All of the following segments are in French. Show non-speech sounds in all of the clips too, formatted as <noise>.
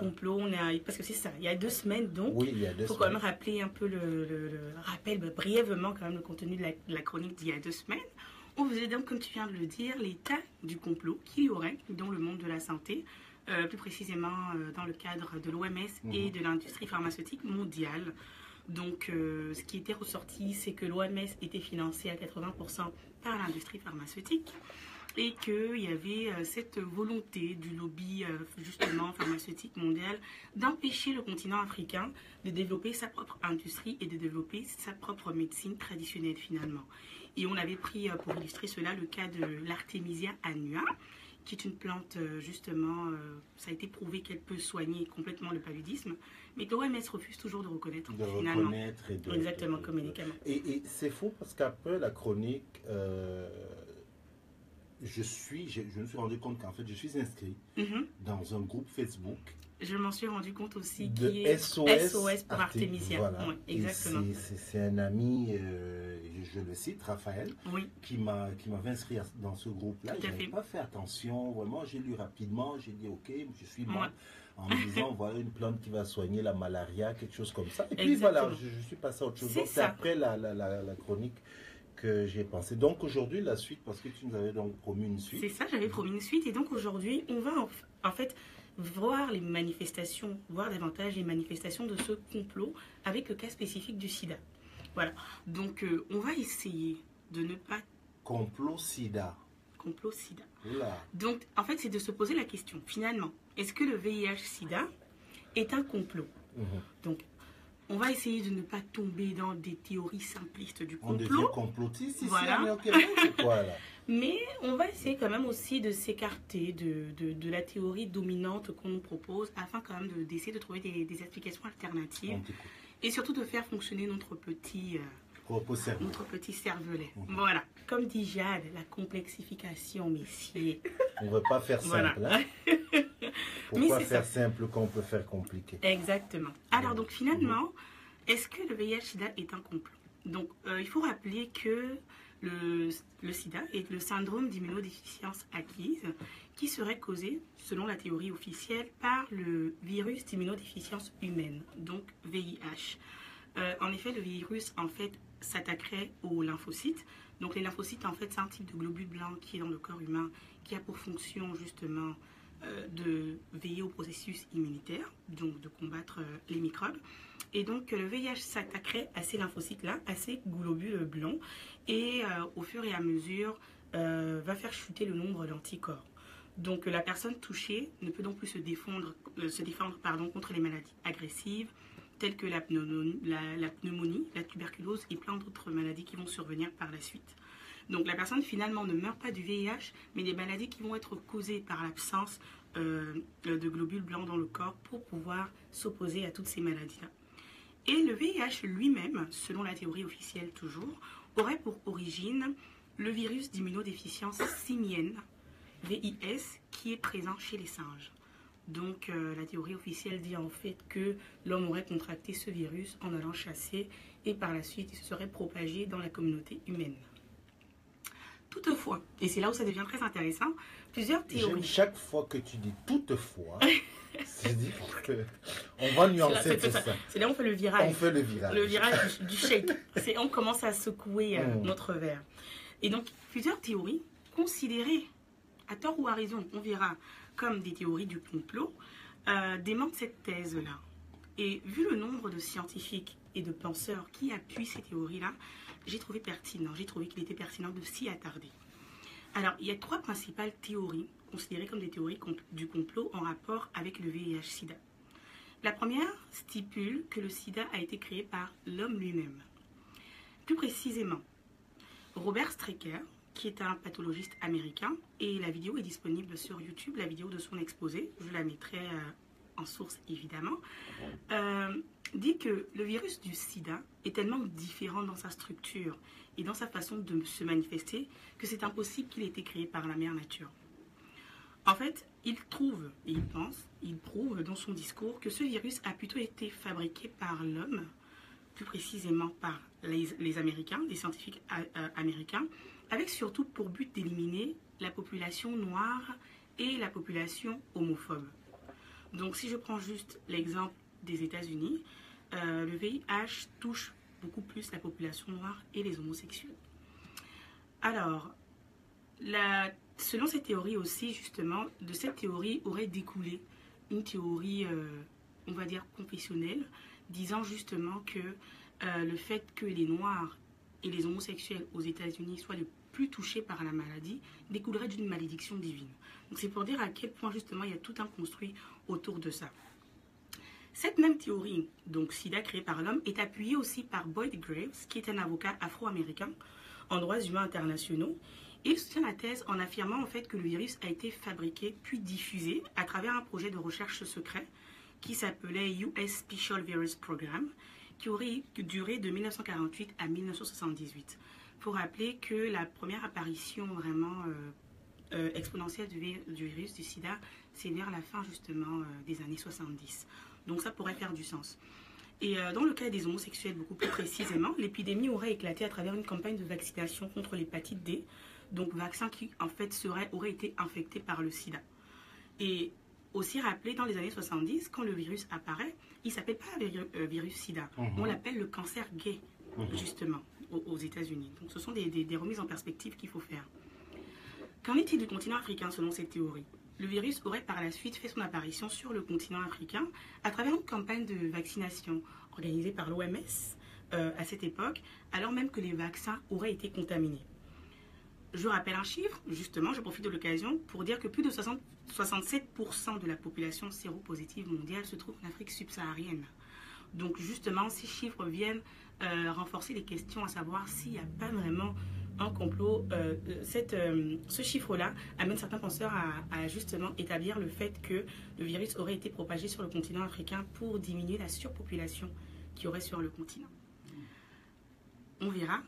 Complot, on a, parce que c'est ça, il y a deux semaines donc. Oui, il y a deux Il faut semaines. quand même rappeler un peu le, le- le- rappel bah, brièvement quand même le contenu de la, de la chronique d'il y a deux semaines. On faisait donc, comme tu viens de le dire, l'état du complot qu'il y aurait dans le monde de la santé, euh, plus précisément euh, dans le cadre de l'OMS et Mhm. de l'industrie pharmaceutique mondiale. Donc, euh, ce qui était ressorti, c'est que l'OMS était financée à 80% par l'industrie pharmaceutique et qu'il y avait euh, cette volonté du lobby euh, justement pharmaceutique mondial d'empêcher le continent africain de développer sa propre industrie et de développer sa propre médecine traditionnelle finalement. Et on avait pris euh, pour illustrer cela le cas de l'Artemisia annua, qui est une plante justement, ça a été prouvé qu'elle peut soigner complètement le paludisme, mais que l'OMS refuse toujours de reconnaître De finalement. reconnaître et de. Exactement, de- comme médicament. Et, et c'est faux parce qu'après la chronique, euh, je suis, je, je me suis rendu compte qu'en fait, je suis inscrit Mhm. dans un groupe Facebook Je m'en suis rendu compte aussi de qui est SOS, SOS pour Artemisia. Voilà. Oui, exactement. c'est- un ami, euh, je, le cite, Raphaël, Oui, qui m'a qui m'avait inscrit dans ce groupe-là. Je n'avais pas fait attention. Vraiment, j'ai lu rapidement. J'ai dit OK, je suis Ouais. membre. En me disant, <laughs> voilà une plante qui va soigner la malaria, quelque chose comme ça. Et puis Exactement. voilà, je, je suis passé à autre chose. C'est après la, la, la, la chronique que j'ai pensé. Donc aujourd'hui, la suite, parce que tu nous avais donc promis une c'est suite. ça, j'avais promis une suite. Et donc aujourd'hui, on va en, fait voir les manifestations, voir davantage les manifestations de ce complot avec le cas spécifique du sida. Voilà. Donc euh, on va essayer de ne pas Complot sida. complot sida. Oula. Donc en fait, c'est de se poser la question, finalement, est-ce que le VIH-Sida est un complot? Mhm. Donc on va essayer de ne pas tomber dans des théories simplistes du On devient complot. complotiste ici Voilà. mais ok, bon, c'est quoi là <laughs> Mais on va essayer quand même aussi de s'écarter de, de, de la théorie dominante qu'on nous propose afin quand même de- d'essayer de, trouver des, des explications alternatives et surtout de faire fonctionner notre petit, euh, notre petit cervelet. Mhm. Voilà. Comme dit Jade, la complexification, messieurs. On ne veut pas faire Voilà. simple. hein. <laughs> Pourquoi c'est faire ça. simple quand on peut faire compliqué Exactement. Alors donc finalement, est-ce que le VIH-Sida est un complot? Donc euh, il faut rappeler que le, le sida est le syndrome d'immunodéficience acquise qui serait causé, selon la théorie officielle, par le virus d'immunodéficience humaine, donc VIH. Euh, en effet, le virus en fait s'attaquerait aux lymphocytes. Donc les lymphocytes en fait c'est un type de globule blanc qui est dans le corps humain qui a pour fonction justement de veiller au processus immunitaire, donc de combattre euh, les microbes. Et donc euh, le VIH s'attaquerait à ces lymphocytes-là, à ces globules blancs, et euh, au fur et à mesure euh, va faire chuter le nombre d'anticorps. Donc euh, la personne touchée ne peut donc plus se défendre, euh, se défendre pardon, contre les maladies agressives telles que la pneumonie, la tuberculose et plein d'autres maladies qui vont survenir par la suite. Donc la personne finalement ne meurt pas du VIH, mais des maladies qui vont être causées par l'absence euh, de globules blancs dans le corps pour pouvoir s'opposer à toutes ces maladies-là. Et le VIH lui-même, selon la théorie officielle toujours, aurait pour origine le virus d'immunodéficience simienne, VIS, qui est présent chez les singes. Donc euh, la théorie officielle dit en fait que l'homme aurait contracté ce virus en allant chasser et par la suite il se serait propagé dans la communauté humaine. Toutefois, et c'est là où ça devient très intéressant, plusieurs théories. chaque fois que tu dis toutefois, <laughs> c'est-à-dire que on va nuancer tout ça. ça. C'est là où on fait le virage. On fait le virage. le virage du, du shake. C'est on commence à secouer euh, Mm. notre verre. Et donc plusieurs théories considérées, à tort ou à raison, on verra, comme des théories du complot, euh, démentent cette thèse-là. Et vu le nombre de scientifiques et de penseurs qui appuient ces théories-là, j'ai trouvé pertinent, j'ai trouvé qu'il était pertinent de s'y attarder. Alors, il y a trois principales théories considérées comme des théories du complot en rapport avec le VIH-Sida. La première stipule que le sida a été créé par l'homme lui-même. Plus précisément, Robert Strecker, qui est un pathologiste américain, et la vidéo est disponible sur YouTube, la vidéo de son exposé, je la mettrai euh, en source évidemment, euh, dit que le virus du sida est tellement différent dans sa structure et dans sa façon de se manifester que c'est impossible qu'il ait été créé par la mère nature. En fait, il trouve et il pense, il prouve dans son discours que ce virus a plutôt été fabriqué par l'homme, plus précisément par les, les Américains, les scientifiques a- euh, américains, avec surtout pour but d'éliminer la population noire et la population homophobe. Donc si je prends juste l'exemple des États-Unis, euh, le VIH touche beaucoup plus la population noire et les homosexuels. Alors, selon cette théorie aussi, justement, de cette théorie aurait découlé une théorie, euh, on va dire, confessionnelle, disant justement que euh, le fait que les Noirs et les homosexuels aux États-Unis soient les plus touchés par la maladie découlerait d'une malédiction divine. Donc c'est pour dire à quel point justement il y a tout un construit autour de ça. Cette même théorie, donc SIDA créée par l'homme, est appuyée aussi par Boyd Graves, qui est un avocat afro-américain en droits humains internationaux. Il soutient la thèse en affirmant en fait que le virus a été fabriqué puis diffusé à travers un projet de recherche secret qui s'appelait US Special Virus Program, qui aurait duré de 1948 à 1978. Faut rappeler que la première apparition vraiment euh, euh, exponentielle du, virus du sida, c'est vers la fin justement euh, des années 70. Donc ça pourrait faire du sens. Et dans le cas des homosexuels, beaucoup plus précisément, l'épidémie aurait éclaté à travers une campagne de vaccination contre l'hépatite D, donc vaccin qui en fait serait, aurait été infecté par le sida. Et aussi rappelé dans les années 70, quand le virus apparaît, il ne s'appelle pas virus sida. Mhm. On l'appelle le cancer gay, mhm. justement, aux, États-Unis. Donc ce sont des, remises en perspective qu'il faut faire. Qu'en est-il du continent africain selon cette théorie? Le virus aurait par la suite fait son apparition sur le continent africain à travers une campagne de vaccination organisée par l'OMS euh, à cette époque, alors même que les vaccins auraient été contaminés. Je rappelle un chiffre, justement, je profite de l'occasion pour dire que plus de 60, 67% de la population séropositive mondiale se trouve en Afrique subsaharienne. Donc justement, ces chiffres viennent euh, renforcer les questions à savoir s'il n'y a pas vraiment un complot. Euh, euh, ce chiffre-là amène certains penseurs à, à, justement établir le fait que le virus aurait été propagé sur le continent africain pour diminuer la surpopulation qu'il y aurait sur le continent. On verra.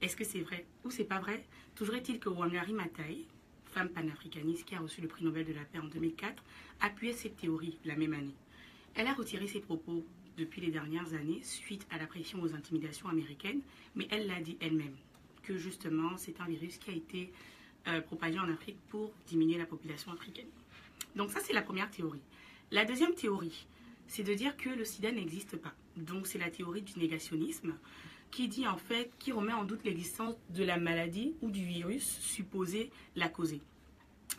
Est-ce que c'est vrai ou c'est pas vrai? Toujours est-il que Wangari Maathai, femme panafricaniste qui a reçu le prix Nobel de la paix en 2004, appuyait cette théorie la même année. Elle a retiré ses propos depuis les dernières années suite à la pression aux intimidations américaines, mais elle l'a dit elle-même, que justement c'est un virus qui a été euh, propagé en Afrique pour diminuer la population africaine. Donc ça c'est la première théorie. La deuxième théorie, c'est de dire que le sida n'existe pas. Donc c'est la théorie du négationnisme qui dit en fait, qui remet en doute l'existence de la maladie ou du virus supposé la causer.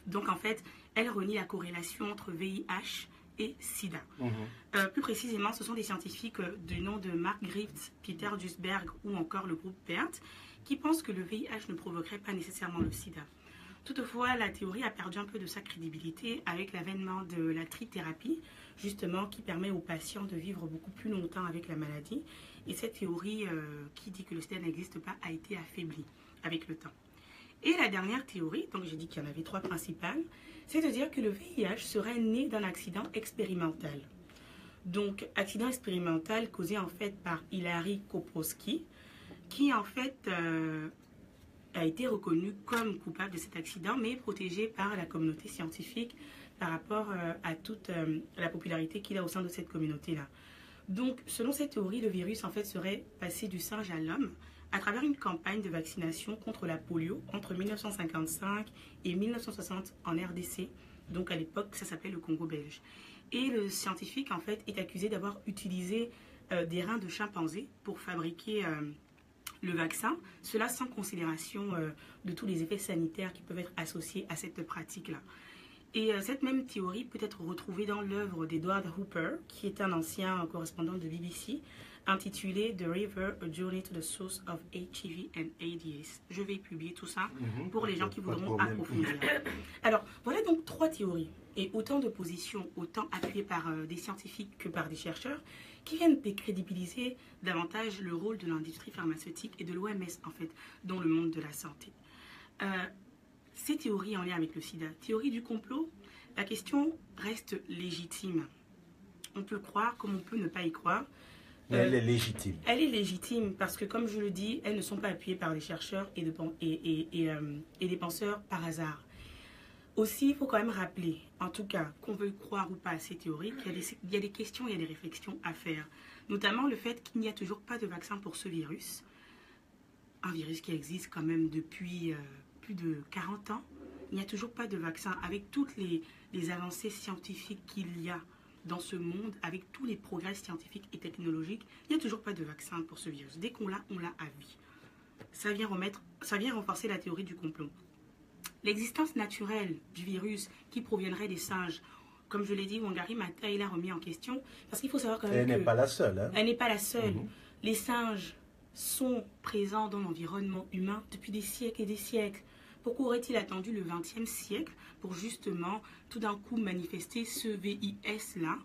Donc en fait, elle renie la corrélation entre VIH et SIDA. Mhm. Euh, plus précisément, ce sont des scientifiques euh, du nom de Mark Griffiths, Peter Duisberg ou encore le groupe PERT qui pensent que le VIH ne provoquerait pas nécessairement le SIDA. Toutefois, la théorie a perdu un peu de sa crédibilité avec l'avènement de la trithérapie, justement, qui permet aux patients de vivre beaucoup plus longtemps avec la maladie et cette théorie euh, qui dit que le sida n'existe pas a été affaiblie avec le temps. Et la dernière théorie, donc j'ai dit qu'il y en avait trois principales, c'est de dire que le VIH serait né d'un accident expérimental. Donc, accident expérimental causé en fait par Hilary Koprowski, qui en fait euh, a été reconnu comme coupable de cet accident, mais protégé par la communauté scientifique par rapport euh, à toute la popularité qu'il a au sein de cette communauté-là. Donc, selon cette théorie, le virus en fait serait passé du singe à l'homme à travers une campagne de vaccination contre la polio entre 1955 et 1960 en RDC. Donc, à l'époque, ça s'appelait le Congo belge. Et le scientifique en fait est accusé d'avoir utilisé euh, des reins de chimpanzé pour fabriquer euh, le vaccin, cela sans considération euh, de tous les effets sanitaires qui peuvent être associés à cette pratique-là. Et cette même théorie peut être retrouvée dans l'œuvre d'Edward Hooper, qui est un ancien correspondant de BBC, intitulé The River, A Journey to the Source of HIV and AIDS. Je vais publier tout ça mhm. pour les gens qui voudront approfondir. <coughs> Alors, voilà donc trois théories et autant de positions, autant appuyées par euh, des scientifiques que par des chercheurs, qui viennent décrédibiliser davantage le rôle de l'industrie pharmaceutique et de l'OMS, en fait, dans le monde de la santé. Euh, ces théories en lien avec le sida, théorie du complot, la question reste légitime. On peut croire comme on peut ne pas y croire. Elle est légitime. Elle est légitime parce que, comme je le dis, elles ne sont pas appuyées par des chercheurs et, et, euh, et, des penseurs par hasard. Aussi, il faut quand même rappeler, en tout cas, qu'on veut croire ou pas à ces théories, qu'il y, y, a des questions, il y a des réflexions à faire. Notamment le fait qu'il n'y a toujours pas de vaccin pour ce virus. Un virus qui existe quand même depuis... Euh, plus de 40 ans il n'y a toujours pas de vaccin. Avec toutes les, les avancées scientifiques qu'il y a dans ce monde, avec tous les progrès scientifiques et technologiques, il n'y a toujours pas de vaccin pour ce virus. Dès qu'on l'a, on l'a à vie. Ça vient, remettre, ça vient renforcer la théorie du complot. L'existence naturelle du virus qui proviendrait des singes, comme je l'ai dit, Wangari Maathai l'a remis en question, parce qu'il faut savoir quand même Elle n'est pas la seule. hein. elle n'est pas la seule. Les singes sont présents dans l'environnement humain depuis des siècles et des siècles. Pourquoi aurait-il attendu le XXe siècle pour justement tout d'un coup manifester ce VIS-là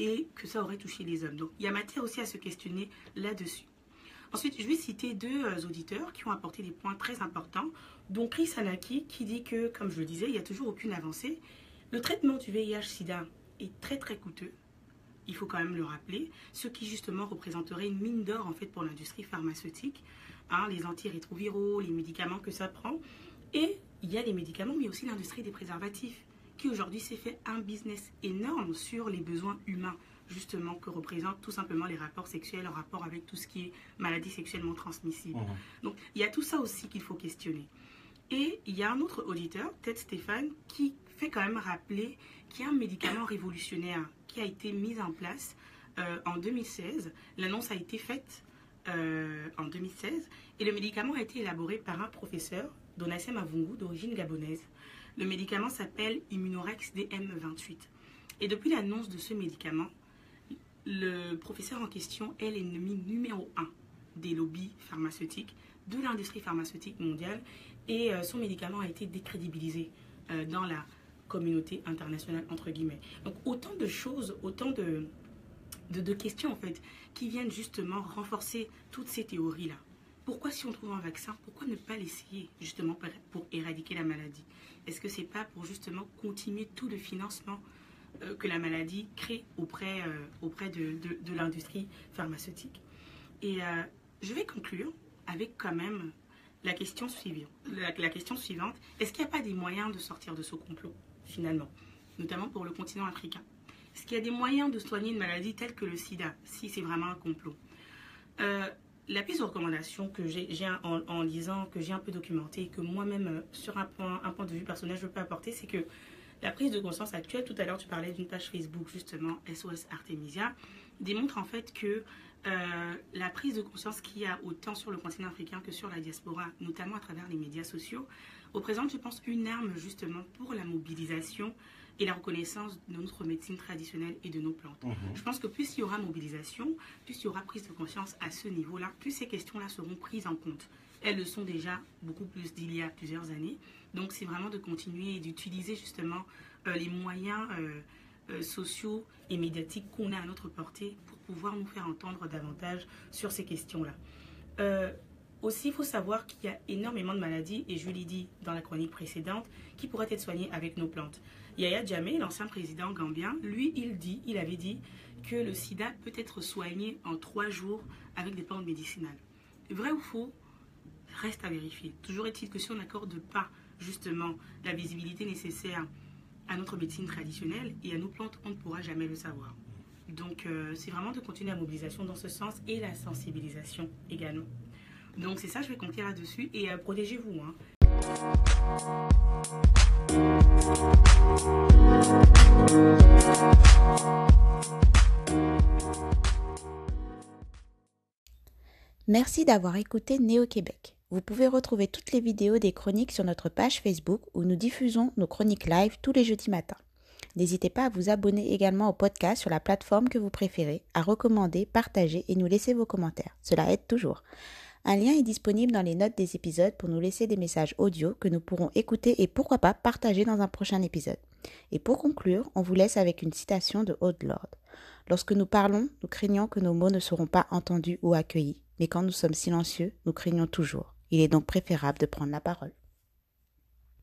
et que ça aurait touché les hommes? Donc il y a matière aussi à se questionner là-dessus. Ensuite, je vais citer deux euh, auditeurs qui ont apporté des points très importants, dont Chris Anaki qui dit que, comme je le disais, il n'y a toujours aucune avancée. Le traitement du VIH-Sida est très très coûteux il faut quand même le rappeler, ce qui justement représenterait une mine d'or en fait pour l'industrie pharmaceutique, hein, les antirétroviraux, les médicaments que ça prend. Et il y a les médicaments, mais aussi l'industrie des préservatifs, qui aujourd'hui s'est fait un business énorme sur les besoins humains, justement, que représentent tout simplement les rapports sexuels en rapport avec tout ce qui est maladie sexuellement transmissible. Mhm. Donc il y a tout ça aussi qu'il faut questionner. Et il y a un autre auditeur, Ted Stéphane, qui fait quand même rappeler qu'il y a un médicament révolutionnaire qui a été mis en place euh, en 2016. L'annonce a été faite euh, en 2016 et le médicament a été élaboré par un professeur, Donassem Avungu, d'origine gabonaise. Le médicament s'appelle Immunorex DM28. Et depuis l'annonce de ce médicament, le professeur en question est l'ennemi numéro un des lobbies pharmaceutiques, de l'industrie pharmaceutique mondiale, et euh, son médicament a été décrédibilisé euh, dans la communauté internationale, entre guillemets. Donc autant de choses, autant de, de, de questions en fait, qui viennent justement renforcer toutes ces théories-là. Pourquoi si on trouve un vaccin, pourquoi ne pas l'essayer justement pour, éradiquer la maladie? Est-ce que c'est pas pour justement continuer tout le financement euh, que la maladie crée auprès, euh, de, l'industrie pharmaceutique? Et euh, je vais conclure avec quand même la question suivante. La question suivante est-ce qu'il n'y a pas des moyens de sortir de ce complot finalement, notamment pour le continent africain Est-ce qu'il y a des moyens de soigner une maladie telle que le sida, si c'est vraiment un complot Euh, La piste de recommandation que j'ai en, en lisant, que j'ai un peu documenté, et que moi-même, euh, sur un point, un point de vue personnel, je peux apporter, c'est que la prise de conscience actuelle, tout à l'heure tu parlais d'une page Facebook justement, SOS Artemisia, démontre en fait que euh, la prise de conscience qu'il y a autant sur le continent africain que sur la diaspora, notamment à travers les médias sociaux, représente, je pense, une arme justement pour la mobilisation et la reconnaissance de notre médecine traditionnelle et de nos plantes. Mhm. Je pense que plus il y aura mobilisation, plus il y aura prise de conscience à ce niveau-là, plus ces questions-là seront prises en compte. Elles le sont déjà beaucoup plus d'il y a plusieurs années. Donc c'est vraiment de continuer et d'utiliser justement euh, les moyens euh, euh, sociaux et médiatiques qu'on a à notre portée pour pouvoir nous faire entendre davantage sur ces questions-là. Aussi, il faut savoir qu'il y a énormément de maladies, et je l'ai dit dans la chronique précédente, qui pourraient être soignées avec nos plantes. Yaya Jammeh, l'ancien président gambien, lui, il dit, il avait dit que le sida peut être soigné en trois jours avec des plantes médicinales. Vrai ou faux Reste à vérifier. Toujours est-il que si on n'accorde pas justement la visibilité nécessaire à notre médecine traditionnelle et à nos plantes, on ne pourra jamais le savoir. Donc euh, c'est vraiment de continuer la mobilisation dans ce sens et la sensibilisation également. Donc c'est ça, je vais compter là-dessus et euh, protégez-vous. hein. Merci d'avoir écouté Néo-Québec. Vous pouvez retrouver toutes les vidéos des chroniques sur notre page Facebook où nous diffusons nos chroniques live tous les jeudis matins. N'hésitez pas à vous abonner également au podcast sur la plateforme que vous préférez, à recommander, partager et nous laisser vos commentaires. Cela aide toujours. Un lien est disponible dans les notes des épisodes pour nous laisser des messages audio que nous pourrons écouter et pourquoi pas partager dans un prochain épisode. Et pour conclure, on vous laisse avec une citation de Haute Lord. Lorsque nous parlons, nous craignons que nos mots ne seront pas entendus ou accueillis, mais quand nous sommes silencieux, nous craignons toujours. Il est donc préférable de prendre la parole.